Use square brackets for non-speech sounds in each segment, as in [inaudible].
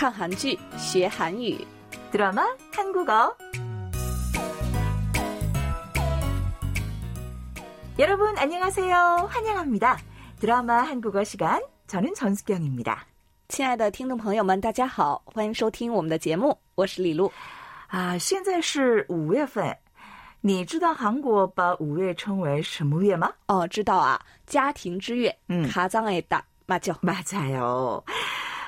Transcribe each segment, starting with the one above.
看韩剧学韩语， 드라마 한국어. 여러분 안녕하세요. 환영합니다. 드라마 한국어 시간. 저는 전수경입니다. 亲爱的听众朋友们，大家好，欢迎收听我们的节目，我是李璐。啊，现在是五月份，你知道韩国把五月称为什么月吗？哦，知道啊，家庭之月，嗯卡藏诶达马叫 맞아요.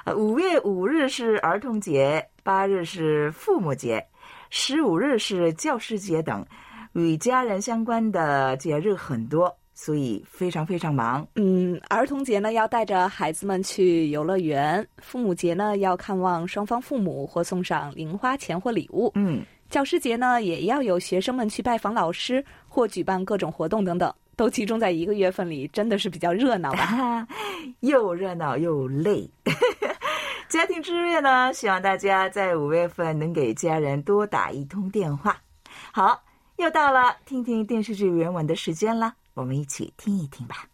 呃五月五日是儿童节，八日是父母节，十五日是教师节等，与家人相关的节日很多，所以非常非常忙。嗯，儿童节呢要带着孩子们去游乐园，父母节呢要看望双方父母或送上零花钱或礼物，嗯，教师节呢也要有学生们去拜访老师或举办各种活动等等，都集中在一个月份里，真的是比较热闹吧。哈，[laughs] 又热闹又累。家庭之月呢，希望大家在五月份能给家人多打一通电话。好，又到了听听电视剧原文的时间了，我们一起听一听吧。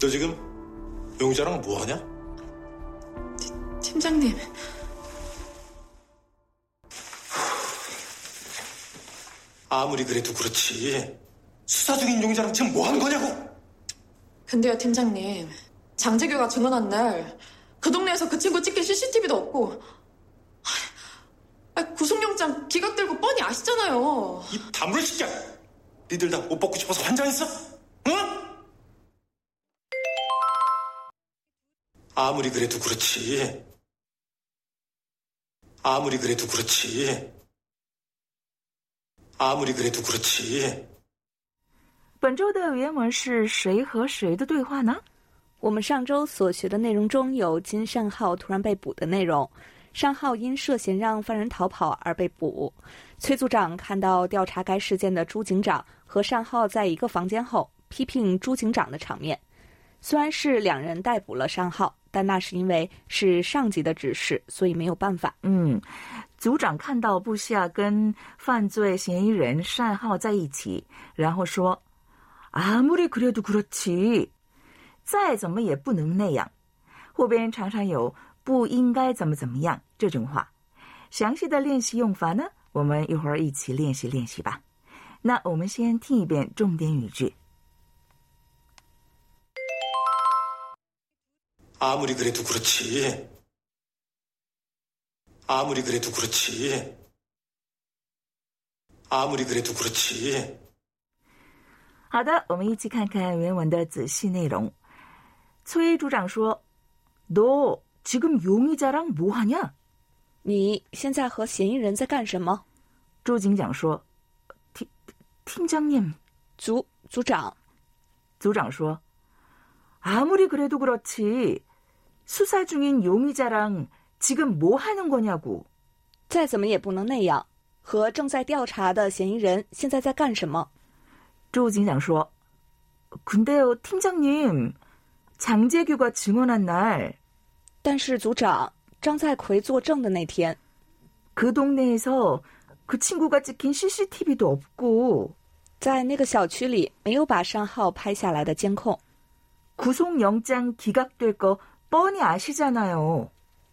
너 지금 용자랑 뭐하냐? 팀장님, 아무리 그래도 그렇지 수사 중인 용자랑 지금 뭐하는 거냐고 근데요, 팀장님. 장재규가 증언한 날, 그 동네에서 그 친구 찍힌 CCTV도 없고, 아, 구속영장 기각들고 뻔히 아시잖아요. 이 다물어 시켜 니들 다 옷 벗고 싶어서 환장했어? 응? 아무리 그래도 그렇지 아무리 그래도 그렇지 아무리 그래도 그렇지 本周的原文是谁和谁的对话呢？ 我们上周所学的内容中有金善浩突然被捕的内容，善浩因涉嫌让犯人逃跑而被捕。崔组长看到调查该事件的朱警长和善浩在一个房间后，批评朱警长的场面。虽然是两人逮捕了善浩，但那是因为是上级的指示，所以没有办法。嗯，组长看到部下跟犯罪嫌疑人单浩在一起，然后说：“아무리그래도그렇지， 再怎么也不能那样。”后边常常有“不应该怎么怎么样”这种话。详细的练习用法呢，我们一会儿一起练习练习吧。那我们先听一遍重点语句。 아무리 그래도 그렇지. 아무리 그래도 그렇지. 아무리 그래도 그렇지. 好的，我们一起看看原文的仔细内容。 崔组长说：“너 지금 용의자랑 뭐 하냐？” 你现在和嫌疑人在干什么？朱警长说：“팀팀장님。”组组长，组长说：“아무리그래도그렇지수사중인용의자랑지금뭐하는거냐고。”再怎么也不能那样。和正在调查的嫌疑人现在在干什么？朱警长说：“근데요팀장님 장재규가증언한날 但是组长张在奎作证的那天， 그 동네에서 그 친구가 찍힌 CCTV도 없고 在那个小区里没有把山浩拍下来的监控。 구속영장 기각될 거 뻔히 아시잖아요.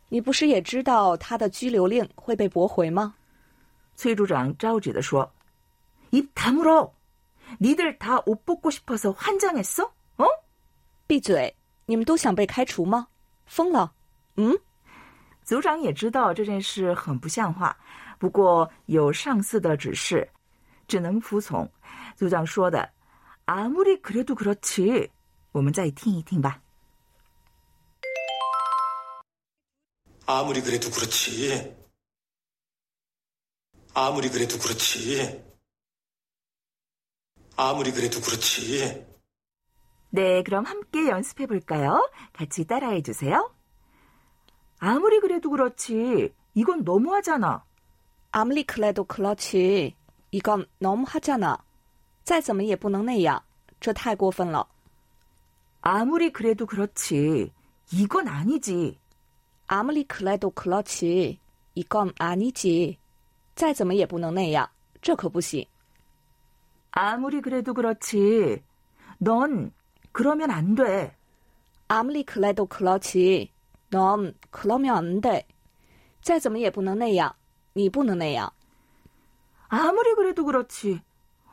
你不是也知道他的拘留令会被驳回吗？ 崔组长着急地说：“입 다물어! 니들 다 옷 벗고 싶어서 환장했어? 어? 闭嘴！ 你们都想被开除吗？疯了！嗯，组长也知道这件事很不像话，不过有上司的指示，只能服从。组长说的아무리그래도그렇지。我们再听一听吧。 아무리 그래도 그렇지. 아무리 그래도 그렇지. 아무리 그래도 그렇지. 네, 그럼 함께 연습해 볼까요? 같이 따라해 주세요. 아무리 그래도 그렇지. 이건 너무하잖아. 아무리그래도그렇지이건너무하잖아。再怎么也不能那样，这太过分了。 아무리 그래도 그렇지. 이건 아니지. 아무리그래도그렇지이건아니지。再怎么也不能那样，这可不行。 아무리 그래도 그렇지. 넌 그러면 안 돼. 아무리 그래도 그렇지. 넌 그러면 안 돼. 再怎么也不能那样，你不能那样。 아무리 그래도 그렇지.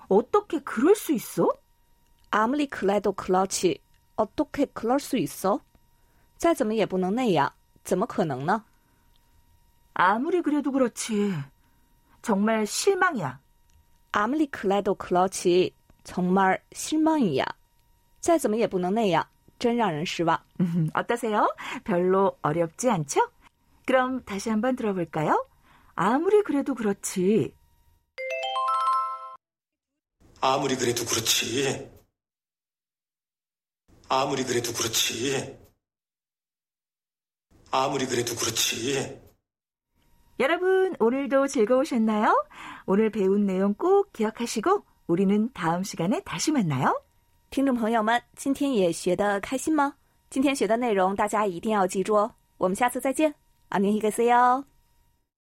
어떻게 그럴 수 있어? 아무리 그래도 그렇지. 어떻게 그럴 수 있어? 再怎么也不能那样，怎么可能呢？ 아무리 그래도 그렇지. 정말 실망이야. 아무리 그래도 그렇지. 정말 실망이야. 再怎么也不能那样，真让人失望。 [laughs] 음, 어떠세요? 별로 어렵지 않죠? 그럼 다시 한번 들어볼까요? 아무리 그래도 그렇지. 아무리 그래도 그렇지. 아무리 그래도 그렇지. 아무리 그래도 그렇지. 여러분, 오늘도 즐거우셨나요? 오늘 배운 내용 꼭 기억하시고 우리는 다음 시간에 다시 만나요. 听众朋友们，今天也学得开心吗？今天学的内容大家一定要记住哦。我们下次再见，안녕히계세요。